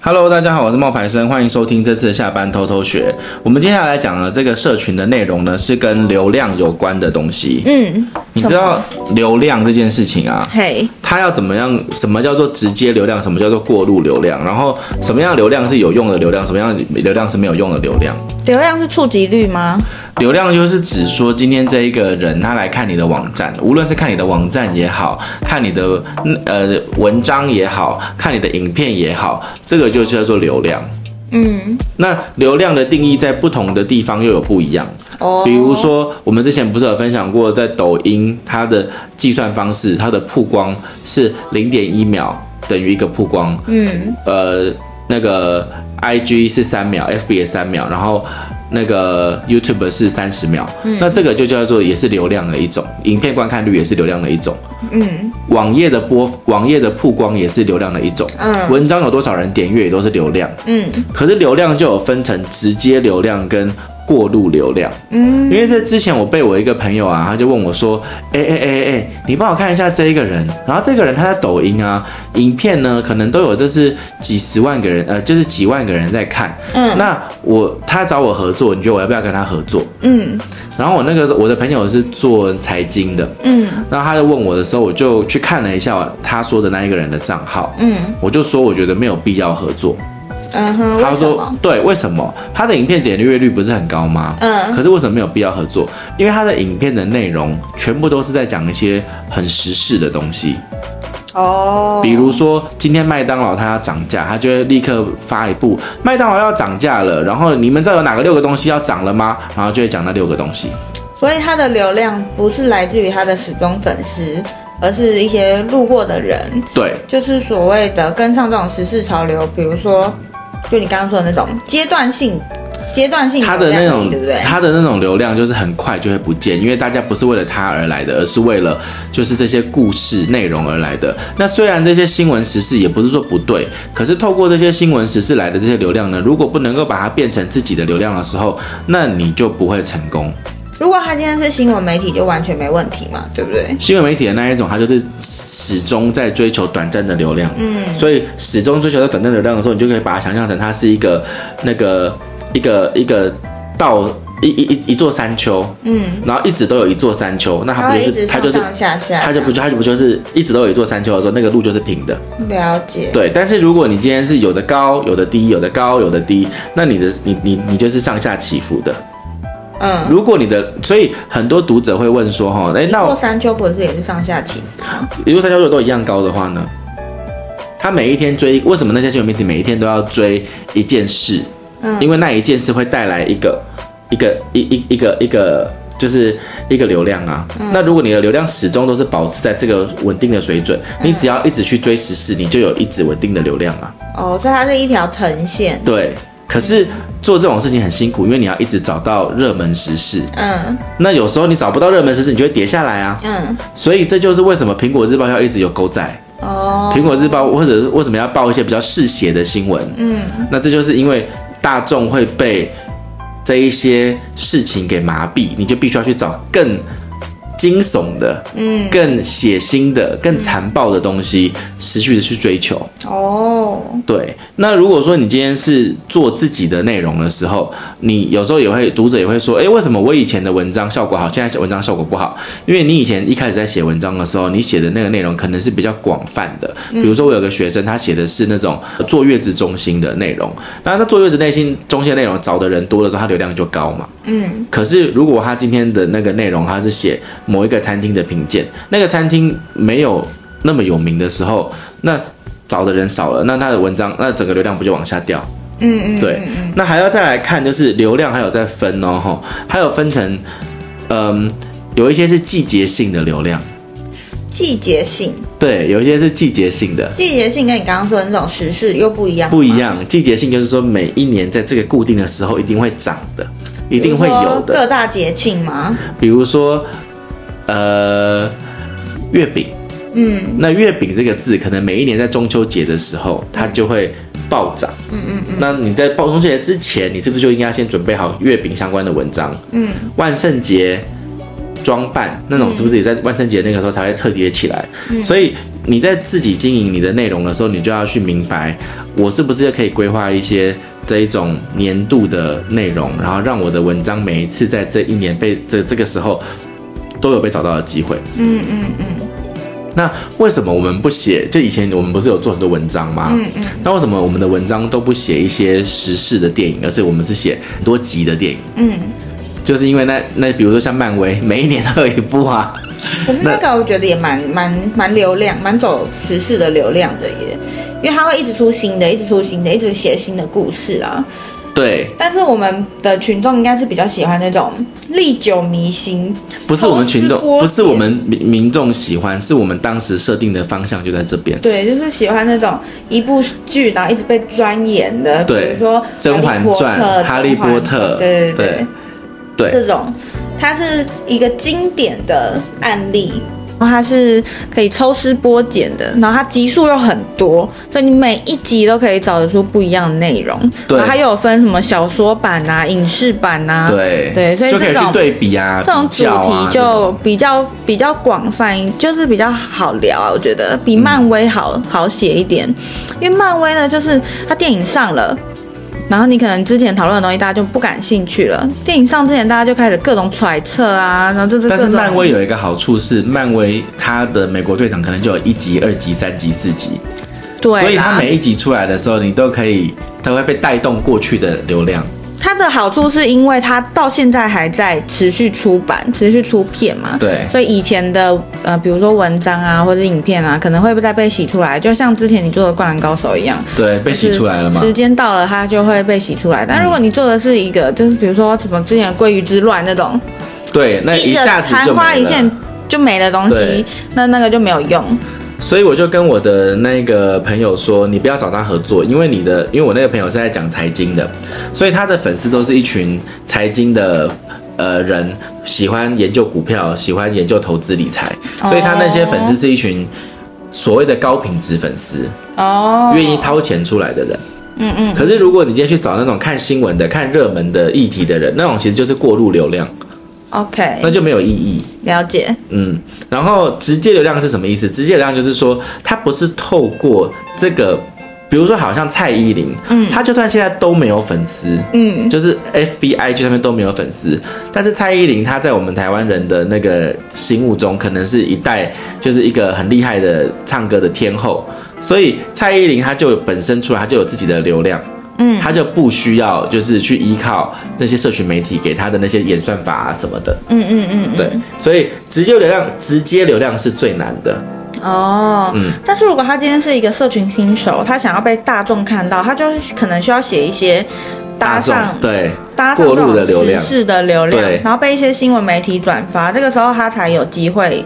Hello，大家好，我是冒牌生，欢迎收听这次的下班偷偷学。我们接下来讲的这个社群的内容呢，是跟流量有关的东西。嗯，你知道流量这件事情啊？嘿，它要怎么样？什么叫做直接流量？什么叫做过路流量？然后什么样流量是有用的流量？什么样流量是没有用的流量？流量是触及率吗？流量就是指说，今天这一个人他来看你的网站，无论是看你的网站也好，看你的呃文章也好，看你的影片也好，这个就叫做流量。嗯，那流量的定义在不同的地方又有不一样。哦，比如说我们之前不是有分享过，在抖音它的计算方式，它的曝光是零点一秒等于一个曝光。嗯，呃，那个 IG 是三秒，FB 也三秒，然后。那个 YouTube 是三十秒，嗯，那这个就叫做也是流量的一种，影片观看率也是流量的一种，嗯，网页的播网页的曝光也是流量的一种，嗯，文章有多少人点阅也都是流量，嗯，可是流量就有分成直接流量跟过路流量，嗯，因为在之前我被我一个朋友啊，他就问我说，哎哎哎哎，你帮我看一下这一个人，然后这个人他在抖音啊，影片呢可能都有就是几十万个人，呃，就是几万个人在看，嗯，那我他找我合作，你觉得我要不要跟他合作？嗯，然后我那个我的朋友是做财经的，嗯，然后他就问我的时候，我就去看了一下他说的那一个人的账号，嗯，我就说我觉得没有必要合作。嗯哼，他说：“对，为什么他的影片点阅率不是很高吗？嗯，可是为什么没有必要合作？因为他的影片的内容全部都是在讲一些很时事的东西。哦，比如说今天麦当劳它要涨价，他就会立刻发一部麦当劳要涨价了，然后你们知道有哪个六个东西要涨了吗？然后就会讲那六个东西。所以他的流量不是来自于他的时装粉丝，而是一些路过的人。对，就是所谓的跟上这种时事潮流，比如说。”就你刚刚说的那种阶段性、阶段性，它的那种对不对？它的那种流量就是很快就会不见，因为大家不是为了它而来的，而是为了就是这些故事内容而来的。那虽然这些新闻时事也不是说不对，可是透过这些新闻时事来的这些流量呢，如果不能够把它变成自己的流量的时候，那你就不会成功。如果他今天是新闻媒体，就完全没问题嘛，对不对？新闻媒体的那一种，他就是始终在追求短暂的流量，嗯，所以始终追求在短暂流量的时候，你就可以把它想象成它是一个那个一个一个到一一一一座山丘，嗯，然后一直都有一座山丘，那它不就是它就是它就不就它就不就是一直都有一座山丘的时候，那个路就是平的，了解。对，但是如果你今天是有的高有的低，有的高有的低，那你的你你你就是上下起伏的。嗯，如果你的，所以很多读者会问说，哈，哎，那一座山丘不是也是上下起伏吗？一座山丘如果都一样高的话呢？他每一天追，为什么那些新闻媒体每一天都要追一件事？嗯，因为那一件事会带来一个一个一一一个一个就是一个流量啊。嗯，那如果你的流量始终都是保持在这个稳定的水准，你只要一直去追时事，你就有一直稳定的流量啊。哦，所以它是一条藤线。对。可是做这种事情很辛苦，因为你要一直找到热门时事。嗯，那有时候你找不到热门时事，你就会跌下来啊。嗯，所以这就是为什么苹果日报要一直有狗仔。哦，苹果日报或者为什么要报一些比较嗜血的新闻？嗯，那这就是因为大众会被这一些事情给麻痹，你就必须要去找更。惊悚的，嗯，更血腥的、更残暴的东西，持续的去追求。哦，对。那如果说你今天是做自己的内容的时候，你有时候也会，读者也会说，诶，为什么我以前的文章效果好，现在文章效果不好？因为你以前一开始在写文章的时候，你写的那个内容可能是比较广泛的。比如说，我有个学生，他写的是那种坐月子中心的内容，那他坐月子内心中心内容找的人多的时候，他流量就高嘛。嗯。可是如果他今天的那个内容，他是写某一个餐厅的评鉴，那个餐厅没有那么有名的时候，那找的人少了，那他的文章，那整个流量不就往下掉？嗯嗯，对。那还要再来看，就是流量还有在分哦，吼，还有分成，嗯，有一些是季节性的流量，季节性，对，有一些是季节性的，季节性跟你刚刚说的那种时事又不一样，不一样。季节性就是说每一年在这个固定的时候一定会涨的，一定会有的。各大节庆吗？比如说。呃，月饼，嗯，那月饼这个字，可能每一年在中秋节的时候，它就会暴涨，嗯嗯嗯。那你在中秋节之前，你是不是就应该先准备好月饼相关的文章？嗯，万圣节装扮那种，是不是也在万圣节那个时候才会特别起来？嗯、所以你在自己经营你的内容的时候，你就要去明白，我是不是可以规划一些这一种年度的内容，然后让我的文章每一次在这一年被这这个时候都有被找到的机会。嗯嗯嗯。那为什么我们不写？就以前我们不是有做很多文章吗？嗯嗯。那为什么我们的文章都不写一些时事的电影，而是我们是写很多集的电影？嗯。就是因为那那比如说像漫威，每一年都有一部啊。可是那个我觉得也蛮蛮蛮流量，蛮走时事的流量的耶，因为它会一直出新的，一直出新的，一直写新的故事啊。对。但是我们的群众应该是比较喜欢那种历久弥新。不是我们群众，不是我们民民众喜欢，是我们当时设定的方向就在这边。对，就是喜欢那种一部剧然后一直被钻研的，对，比如说《甄嬛传》《哈利波特》，对对对。对对这种，它是一个经典的案例，然后它是可以抽丝剥茧的，然后它集数又很多，所以你每一集都可以找得出不一样的内容。对，然后它又有分什么小说版啊、影视版啊，对对，所以这种就可以对比啊，这种主题就比较比较广泛，就是比较好聊啊。我觉得比漫威好、嗯、好写一点，因为漫威呢，就是它电影上了。然后你可能之前讨论的东西，大家就不感兴趣了。电影上之前，大家就开始各种揣测啊，然后这是。但是漫威有一个好处是，漫威它的美国队长可能就有一集、二集、三集、四集，对，所以它每一集出来的时候，你都可以，它会被带动过去的流量。它的好处是因为它到现在还在持续出版、持续出片嘛，对，所以以前的呃，比如说文章啊或者影片啊，可能会不再被洗出来，就像之前你做的《灌篮高手》一样，对，被洗出来了嘛。时间到了，它就会被洗出来。但如果你做的是一个，就是比如说什么之前鲑鱼之乱那种，对，那一下子昙花一现就没了东西，那那个就没有用。所以我就跟我的那个朋友说，你不要找他合作，因为你的，因为我那个朋友是在讲财经的，所以他的粉丝都是一群财经的呃人，喜欢研究股票，喜欢研究投资理财，所以他那些粉丝是一群所谓的高品质粉丝哦，愿意掏钱出来的人。嗯嗯。可是如果你今天去找那种看新闻的、看热门的议题的人，那种其实就是过路流量。OK，那就没有意义。了解。嗯，然后直接流量是什么意思？直接流量就是说，它不是透过这个，比如说好像蔡依林，嗯，她就算现在都没有粉丝，嗯，就是 FBI 就上面都没有粉丝，但是蔡依林她在我们台湾人的那个心目中，可能是一代就是一个很厉害的唱歌的天后，所以蔡依林她就本身出来，她就有自己的流量。嗯，他就不需要就是去依靠那些社群媒体给他的那些演算法啊什么的。嗯嗯嗯，对，所以直接流量，直接流量是最难的。哦，嗯，但是如果他今天是一个社群新手，他想要被大众看到，他就可能需要写一些搭上对搭上过路的流量，时事的流量，然后被一些新闻媒体转发，这个时候他才有机会。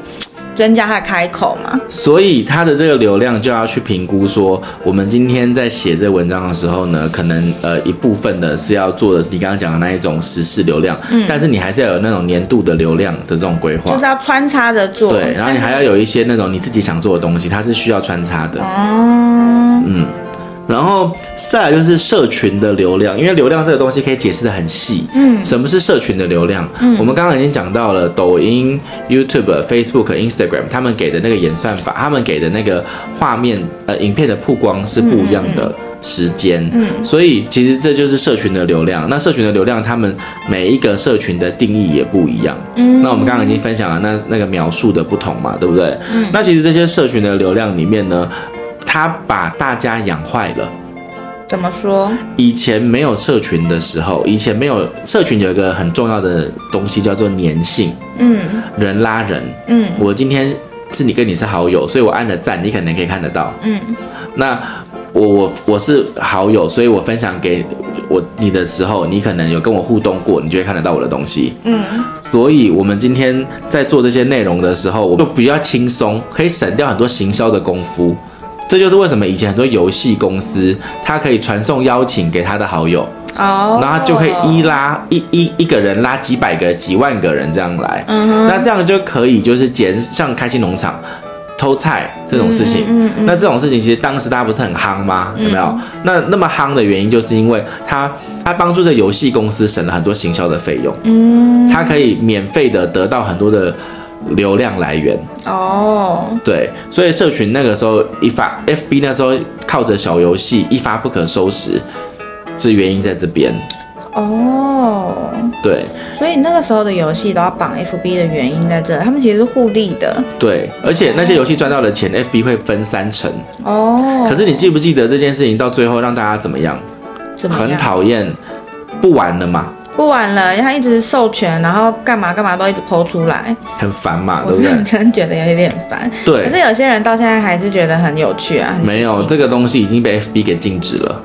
增加他的开口嘛，所以他的这个流量就要去评估说，我们今天在写这文章的时候呢，可能呃一部分的是要做的是你刚刚讲的那一种时事流量，嗯，但是你还是要有那种年度的流量的这种规划，就是要穿插着做，对，然后你还要有一些那种你自己想做的东西，它是需要穿插的，哦，嗯。然后再来就是社群的流量，因为流量这个东西可以解释的很细。嗯，什么是社群的流量？嗯，我们刚刚已经讲到了抖音、YouTube、Facebook、Instagram，他们给的那个演算法，他们给的那个画面呃影片的曝光是不一样的时间。嗯，嗯，所以其实这就是社群的流量。那社群的流量，他们每一个社群的定义也不一样。嗯，那我们刚刚已经分享了那那个描述的不同嘛，对不对？嗯，那其实这些社群的流量里面呢，他把大家养坏了，怎么说？以前没有社群的时候，以前没有社群，有一个很重要的东西叫做粘性。嗯，人拉人。嗯，我今天是你跟你是好友，所以我按了赞，你可能可以看得到。嗯，那我我我是好友，所以我分享给我你的时候，你可能有跟我互动过，你就会看得到我的东西。嗯，所以我们今天在做这些内容的时候，我就比较轻松，可以省掉很多行销的功夫。这就是为什么以前很多游戏公司，他可以传送邀请给他的好友，哦，然后就可以一拉一一一个人拉几百个、几万个人这样来，那这样就可以就是减，像开心农场，偷菜这种事情。嗯嗯嗯、那这种事情其实当时大家不是很夯吗？有没有？嗯、那那么夯的原因就是因为他他帮助这游戏公司省了很多行销的费用。嗯，他可以免费的得到很多的流量来源。哦，对，所以社群那个时候一发，FB 那时候靠着小游戏一发不可收拾，是原因在这边。哦，对，所以那个时候的游戏都要绑 FB 的原因在这，他们其实是互利的。对，而且那些游戏赚到的钱，FB 会分三成。哦，可是你记不记得这件事情到最后让大家怎么样？怎么样？很讨厌，不玩了嘛？不玩了，他一直授权，然后干嘛干嘛都一直 po 出来，很烦嘛，对不对？我真觉得有一点烦。对，可是有些人到现在还是觉得很有趣啊。没有，这个东西已经被 FB 给禁止了。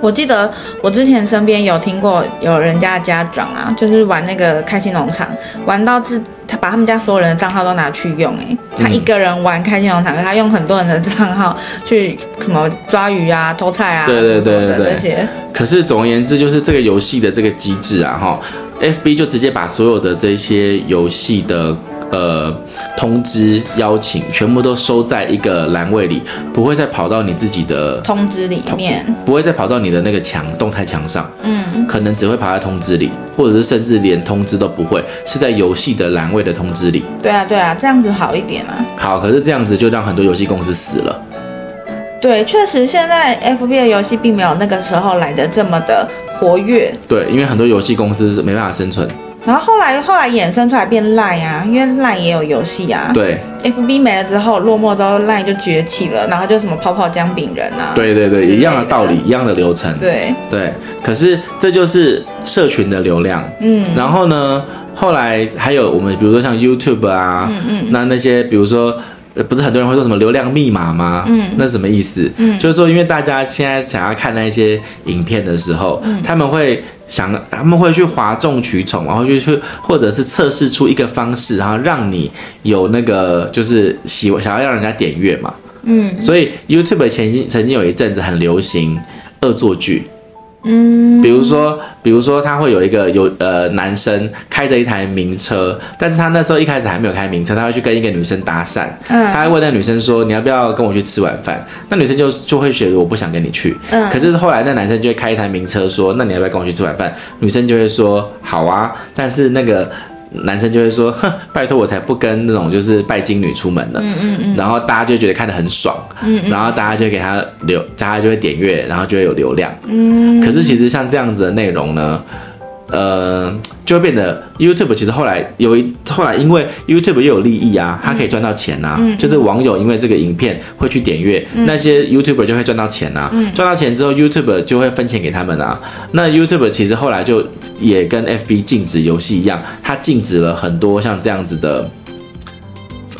我记得我之前身边有听过有人家的家长啊，就是玩那个开心农场，玩到自他把他们家所有人的账号都拿去用，哎，他一个人玩开心农场，他用很多人的账号 去什么抓鱼啊、偷菜啊，对对对对对，这些。可是总而言之，就是这个游戏的这个机制啊，哈，FB 就直接把所有的这些游戏的。呃，通知邀请全部都收在一个栏位里，不会再跑到你自己的通知里面，不会再跑到你的那个墙动态墙上，嗯，可能只会跑在通知里，或者是甚至连通知都不会，是在游戏的栏位的通知里。对啊，对啊，这样子好一点啊。好，可是这样子就让很多游戏公司死了。对，确实现在 FB 的游戏并没有那个时候来的这么的活跃。对，因为很多游戏公司是没办法生存。然后后来后来衍生出来变 Line 啊，因为 Line 也有游戏啊。对。FB 没了之后，落寞之后，Line 就崛起了，然后就什么跑跑姜饼人啊。对对对，一样的道理，一样的流程。对对。可是这就是社群的流量。嗯。然后呢，后来还有我们比如说像 YouTube 啊，嗯嗯，那那些比如说。不是很多人会说什么流量密码吗？嗯，那是什么意思？嗯，就是说，因为大家现在想要看那些影片的时候，嗯，他们会想，他们会去哗众取宠，然后就去，或者是测试出一个方式，然后让你有那个就是喜想要让人家点阅嘛。嗯，所以 YouTube 前经曾经有一阵子很流行恶作剧。嗯，比如说，比如说他会有一个有呃男生开着一台名车，但是他那时候一开始还没有开名车，他会去跟一个女生搭讪，嗯，他会问那女生说，你要不要跟我去吃晚饭？那女生就就会觉得我不想跟你去，嗯，可是后来那男生就会开一台名车说，那你要不要跟我去吃晚饭？女生就会说好啊，但是那个。男生就会说：“哼，拜托我才不跟那种就是拜金女出门呢。”嗯嗯嗯。然后大家就觉得看得很爽。嗯嗯。然后大家就给他流，大家就会点阅，然后就会有流量。嗯。可是其实像这样子的内容呢，呃，就会变得 YouTube 其实后来有一后来因为 YouTube 又有利益啊，它可以赚到钱啊。嗯。就是网友因为这个影片会去点阅，嗯、那些 YouTuber 就会赚到钱啊。嗯。赚到钱之后，YouTube 就会分钱给他们啊。那 YouTube 其实后来就也跟 FB 禁止游戏一样，它禁止了很多像这样子的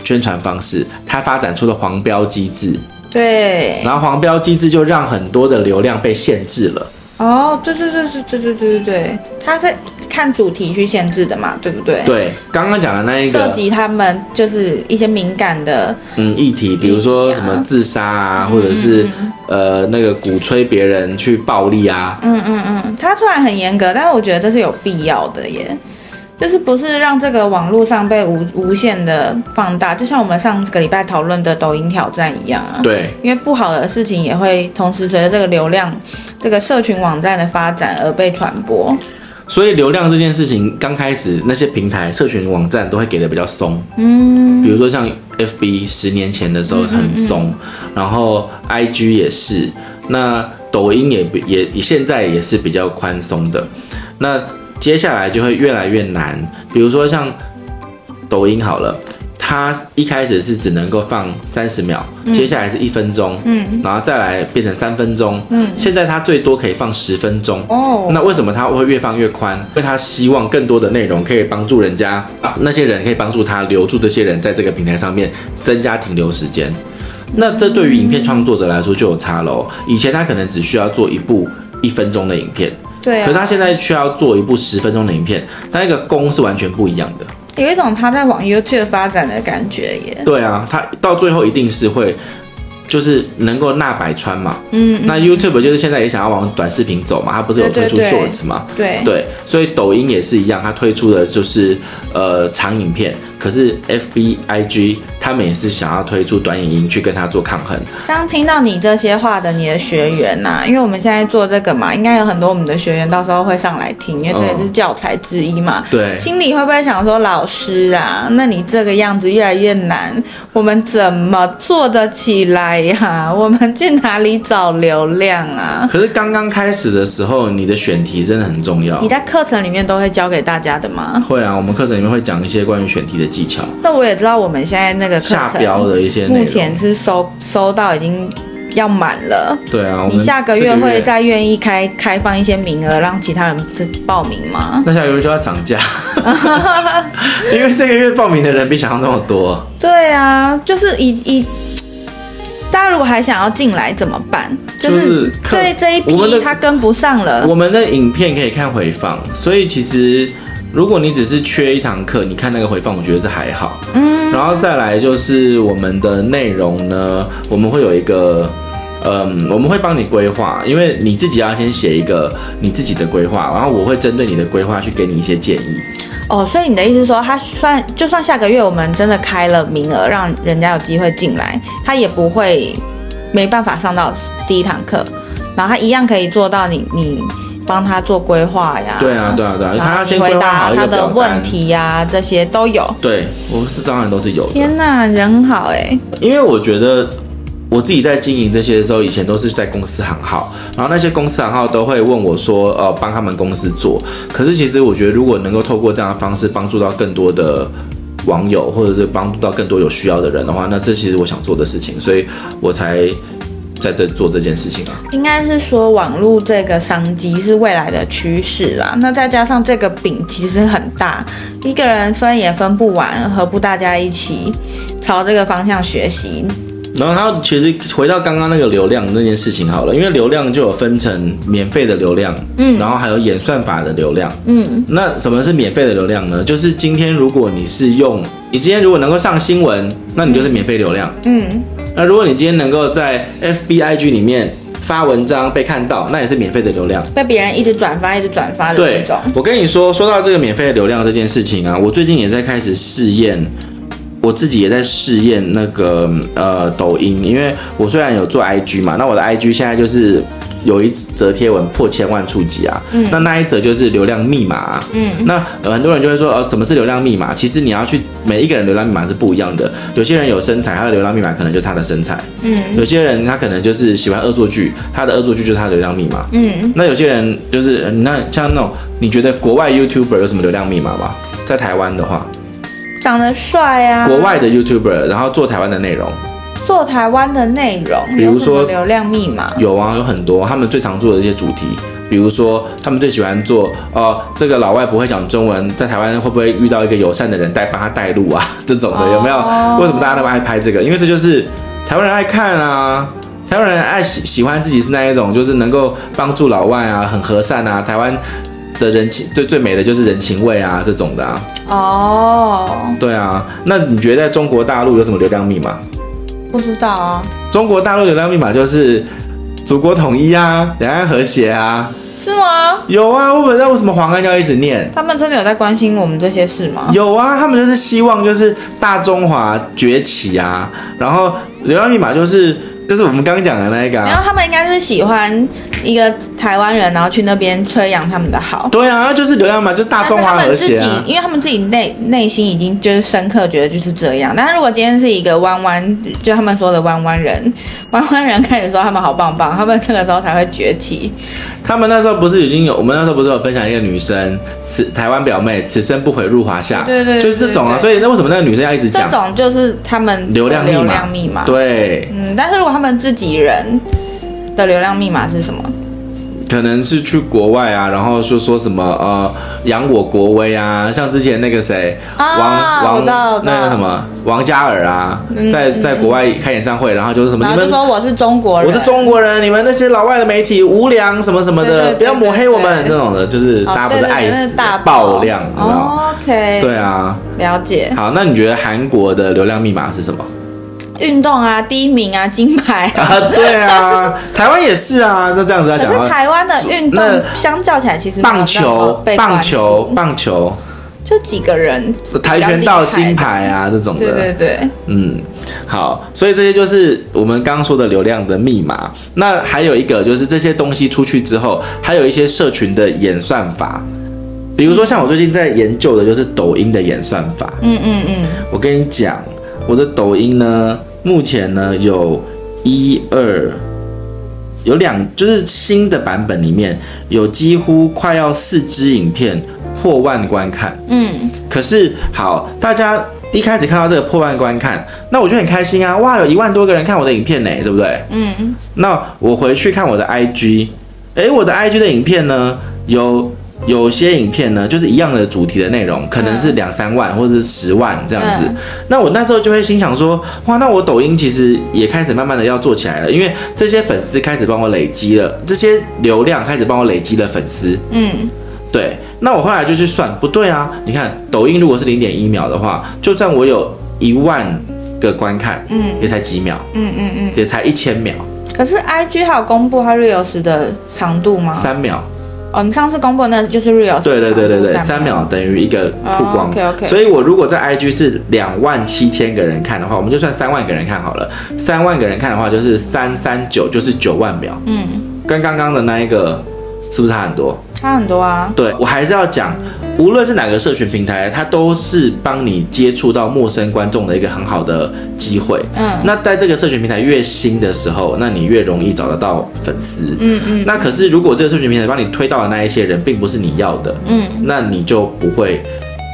宣传方式，它发展出了黄标机制。对。然后黄标机制就让很多的流量被限制了。哦，对对对对对对对对对，他是看主题去限制的嘛，对不对？对，刚刚讲的那一个涉及他们就是一些敏感的嗯议题，比如说什么自杀啊，或者是呃那个鼓吹别人去暴力啊。嗯嗯嗯，他虽然很严格，但是我觉得这是有必要的耶。就是不是让这个网络上被无无限的放大，就像我们上个礼拜讨论的抖音挑战一样啊。对，因为不好的事情也会同时随着这个流量、这个社群网站的发展而被传播。所以流量这件事情刚开始，那些平台、社群网站都会给的比较松。嗯，比如说像 FB 十年前的时候很松，嗯嗯嗯，然后 IG 也是，那抖音也也现在也是比较宽松的。那接下来就会越来越难，比如说像抖音好了，它一开始是只能够放三十秒，嗯、接下来是一分钟，嗯，然后再来变成三分钟，嗯，现在它最多可以放十分钟，哦，那为什么它会越放越宽？因为它希望更多的内容可以帮助人家，啊、那些人可以帮助他留住这些人在这个平台上面，增加停留时间。那这对于影片创作者来说就有差喽，以前他可能只需要做一部一分钟的影片。对、啊，可是他现在却要做一部十分钟的影片，他那个功是完全不一样的，有一种他在往 YouTube 发展的感觉耶。对啊，他到最后一定是会就是能够纳百川嘛，嗯，那 YouTube 就是现在也想要往短视频走嘛，它不是有推出 Shorts 嘛，对对，所以抖音也是一样，它推出的就是呃长影片。可是 F B I G 他们也是想要推出短影音去跟他做抗衡。刚听到你这些话的你的学员呐、啊，因为我们现在做这个嘛，应该有很多我们的学员到时候会上来听，因为这也是教材之一嘛。对。心里会不会想说，老师啊，那你这个样子越来越难，我们怎么做得起来呀、啊？我们去哪里找流量啊？可是刚刚开始的时候，你的选题真的很重要。你在课程里面都会教给大家的吗？会啊，我们课程里面会讲一些关于选题的技巧。那我也知道我们现在那个下标的一些，目前是收收到已经要满了。对啊，你下个月会再愿意开开放一些名额让其他人报名吗？那下个月就要涨价，因为这个月报名的人比想象中多。对啊，就是以以大家如果还想要进来怎么办？就是这这一批他跟不上了。我们的影片可以看回放，所以其实。如果你只是缺一堂课，你看那个回放，我觉得是还好。嗯，然后再来就是我们的内容呢，我们会有一个，嗯，我们会帮你规划，因为你自己要先写一个你自己的规划，然后我会针对你的规划去给你一些建议。哦，所以你的意思是说，他算就算下个月我们真的开了名额，让人家有机会进来，他也不会没办法上到第一堂课，然后他一样可以做到你你。帮他做规划呀，对啊，对啊，对啊，他要先回答他的问题呀，这些都有。对，我是当然都是有的。天哪，人好哎！因为我觉得我自己在经营这些的时候，以前都是在公司行号，然后那些公司行号都会问我说，呃，帮他们公司做。可是其实我觉得，如果能够透过这样的方式帮助到更多的网友，或者是帮助到更多有需要的人的话，那这其实我想做的事情，所以我才。在这做这件事情啊，应该是说网络这个商机是未来的趋势啦。那再加上这个饼其实很大，一个人分也分不完，何不大家一起朝这个方向学习？然后他其实回到刚刚那个流量那件事情好了，因为流量就有分成免费的流量，嗯，然后还有演算法的流量，嗯，那什么是免费的流量呢？就是今天如果你是用，你今天如果能够上新闻，那你就是免费流量，嗯。嗯那如果你今天能够在 FBIG 里面发文章被看到，那也是免费的流量，被别人一直转发、一直转发的那种。我跟你说，说到这个免费的流量这件事情啊，我最近也在开始试验，我自己也在试验那个呃抖音，因为我虽然有做 IG 嘛，那我的 IG 现在就是。有一则贴文破千万触及啊，嗯，那那一则就是流量密码啊，嗯，那很多人就会说，呃，什么是流量密码？其实你要去每一个人流量密码是不一样的，有些人有身材，他的流量密码可能就是他的身材，嗯，有些人他可能就是喜欢恶作剧，他的恶作剧就是他的流量密码，嗯，那有些人就是那像那种，你觉得国外 YouTuber 有什么流量密码吗？在台湾的话，长得帅啊，国外的 YouTuber，然后做台湾的内容。做台湾的内容，比如说流量密码有啊，有很多他们最常做的一些主题，比如说他们最喜欢做哦，这个老外不会讲中文，在台湾会不会遇到一个友善的人带帮他带路啊？这种的有没有？为什么大家那么爱拍这个？因为这就是台湾人爱看啊，台湾人爱喜喜欢自己是那一种，就是能够帮助老外啊，很和善啊，台湾的人情最最美的就是人情味啊，这种的啊。哦，对啊，那你觉得在中国大陆有什么流量密码？不知道啊，中国大陆流量密码就是祖国统一啊，两岸和谐啊，是吗？有啊，我本知道为什么黄安要一直念，他们真的有在关心我们这些事吗？有啊，他们就是希望就是大中华崛起啊，然后流量密码就是。就是我们刚刚讲的那一个、啊，然后他们应该是喜欢一个台湾人，然后去那边吹扬他们的好。对啊，就是流量嘛，就是大中华和谐、啊、自己，因为他们自己内内心已经就是深刻觉得就是这样。但如果今天是一个弯弯，就他们说的弯弯人，弯弯人开始说他们好棒棒，他们这个时候才会崛起。他们那时候不是已经有，我们那时候不是有分享一个女生，此台湾表妹，此生不悔入华夏。对对，对，就是这种啊。所以那为什么那个女生要一直讲？这种就是他们流量流量密码。对，嗯，但是如果他们自己人的流量密码是什么？可能是去国外啊，然后说说什么呃，扬我国威啊，像之前那个谁，啊、王王那个什么王嘉尔啊，嗯、在在国外开演唱会，然后就是什么，你们说我是中国人，我是中国人，你们那些老外的媒体无良什么什么的，不要抹黑我们那种的，就是大家不是爱死大爆量，？OK，对啊，了解。好，那你觉得韩国的流量密码是什么？运动啊，第一名啊，金牌啊，啊对啊，台湾也是啊，那这样子来讲，可是台湾的运动相较起来，其实棒球、棒球、棒球。就几个人，跆拳道金牌啊，这种的，对对对，嗯，好，所以这些就是我们刚刚说的流量的密码。那还有一个就是这些东西出去之后，还有一些社群的演算法，比如说像我最近在研究的就是抖音的演算法。嗯嗯嗯，我跟你讲，我的抖音呢，目前呢有一二，有两，就是新的版本里面有几乎快要四支影片。破万观看，嗯，可是好，大家一开始看到这个破万观看，那我就很开心啊，哇，有一万多个人看我的影片呢，对不对？嗯，那我回去看我的 IG，诶，我的 IG 的影片呢，有有些影片呢，就是一样的主题的内容，可能是两三万或者是十万这样子，嗯，那我那时候就会心想说，哇，那我抖音其实也开始慢慢的要做起来了，因为这些粉丝开始帮我累积了，这些流量开始帮我累积了粉丝，嗯。对，那我后来就去算，不对啊！你看，抖音如果是零点一秒的话，就算我有一万个观看，嗯，也才几秒，嗯嗯嗯，也才一千秒。可是 IG 还有公布它 Reels 的长度吗？三秒。哦，你上次公布的那就是 Reels。对对对对对，三秒等于一个曝光。Oh, OK OK。所以我如果在 IG 是两万七千个人看的话，我们就算三万个人看好了。三万个人看的话，就是三三九，就是九万秒。嗯，跟刚刚的那一个是不是差很多？差很多啊！对，我还是要讲，无论是哪个社群平台，它都是帮你接触到陌生观众的一个很好的机会。嗯，那在这个社群平台越新的时候，那你越容易找得到粉丝。嗯嗯。那可是如果这个社群平台帮你推到的那一些人，并不是你要的，嗯，那你就不会。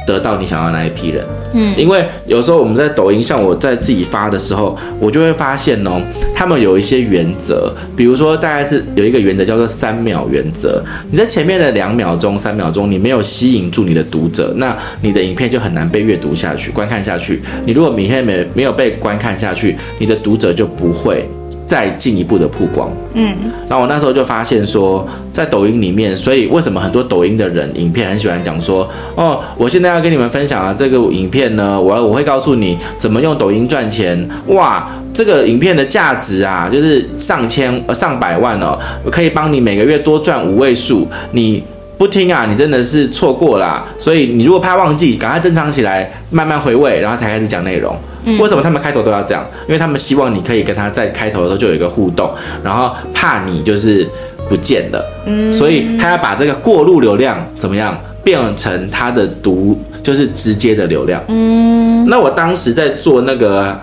得到你想要的那一批人，嗯，因为有时候我们在抖音，像我在自己发的时候，我就会发现哦，他们有一些原则，比如说大概是有一个原则叫做三秒原则，你在前面的两秒钟、三秒钟，你没有吸引住你的读者，那你的影片就很难被阅读下去、观看下去。你如果明天没没有被观看下去，你的读者就不会。再进一步的曝光，嗯，然后我那时候就发现说，在抖音里面，所以为什么很多抖音的人影片很喜欢讲说，哦，我现在要跟你们分享啊，这个影片呢，我我会告诉你怎么用抖音赚钱，哇，这个影片的价值啊，就是上千呃上百万哦，可以帮你每个月多赚五位数，你不听啊，你真的是错过啦，所以你如果怕忘记，赶快珍藏起来，慢慢回味，然后才开始讲内容。为什么他们开头都要这样？因为他们希望你可以跟他在开头的时候就有一个互动，然后怕你就是不见了，嗯，所以他要把这个过路流量怎么样变成他的独，就是直接的流量。嗯，那我当时在做那个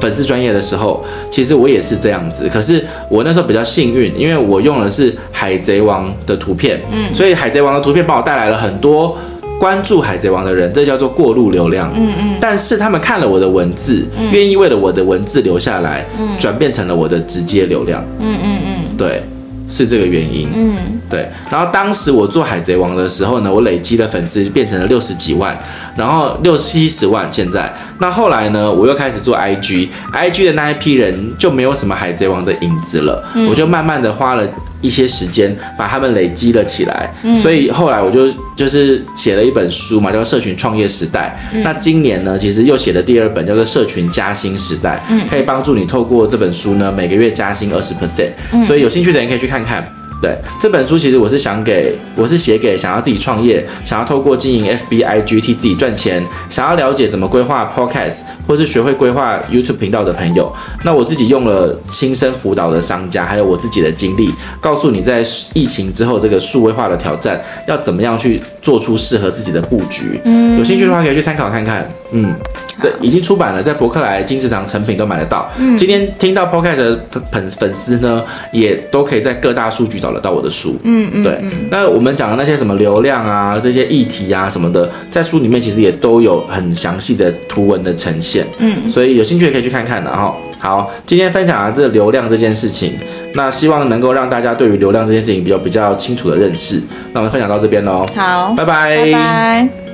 粉丝专业的时候，其实我也是这样子，可是我那时候比较幸运，因为我用的是海贼王的图片，嗯，所以海贼王的图片帮我带来了很多。关注海贼王的人，这叫做过路流量。嗯嗯。但是他们看了我的文字，嗯、愿意为了我的文字留下来，嗯、转变成了我的直接流量。嗯嗯嗯。对，是这个原因。嗯。对。然后当时我做海贼王的时候呢，我累积的粉丝变成了六十几万，然后六七十万现在。那后来呢，我又开始做 IG，IG 的那一批人就没有什么海贼王的影子了，嗯、我就慢慢的花了。一些时间把他们累积了起来，嗯，所以后来我就就是写了一本书嘛，叫《社群创业时代》。嗯。那今年呢，其实又写了第二本，叫做《社群加薪时代》，嗯，可以帮助你透过这本书呢，每个月加薪二十 percent。所以有兴趣的人可以去看看。对，这本书，其实我是想给，我是写给想要自己创业，想要透过经营 FB IG 替自己赚钱，想要了解怎么规划 Podcast，或是学会规划 YouTube 频道的朋友。那我自己用了亲身辅导的商家，还有我自己的经历，告诉你在疫情之后这个数位化的挑战，要怎么样去做出适合自己的布局。嗯，有兴趣的话可以去参考看看。嗯。这，已经出版了，在博客来、金石堂、成品都买得到。嗯，今天听到 Podcast 的粉粉丝呢，也都可以在各大数据找得到我的书。嗯嗯，对。那我们讲的那些什么流量啊，这些议题啊什么的，在书里面其实也都有很详细的图文的呈现。嗯，所以有兴趣也可以去看看的哈。好，今天分享了这流量这件事情，那希望能够让大家对于流量这件事情比较比较清楚的认识。那我们分享到这边喽。好，拜拜。拜拜。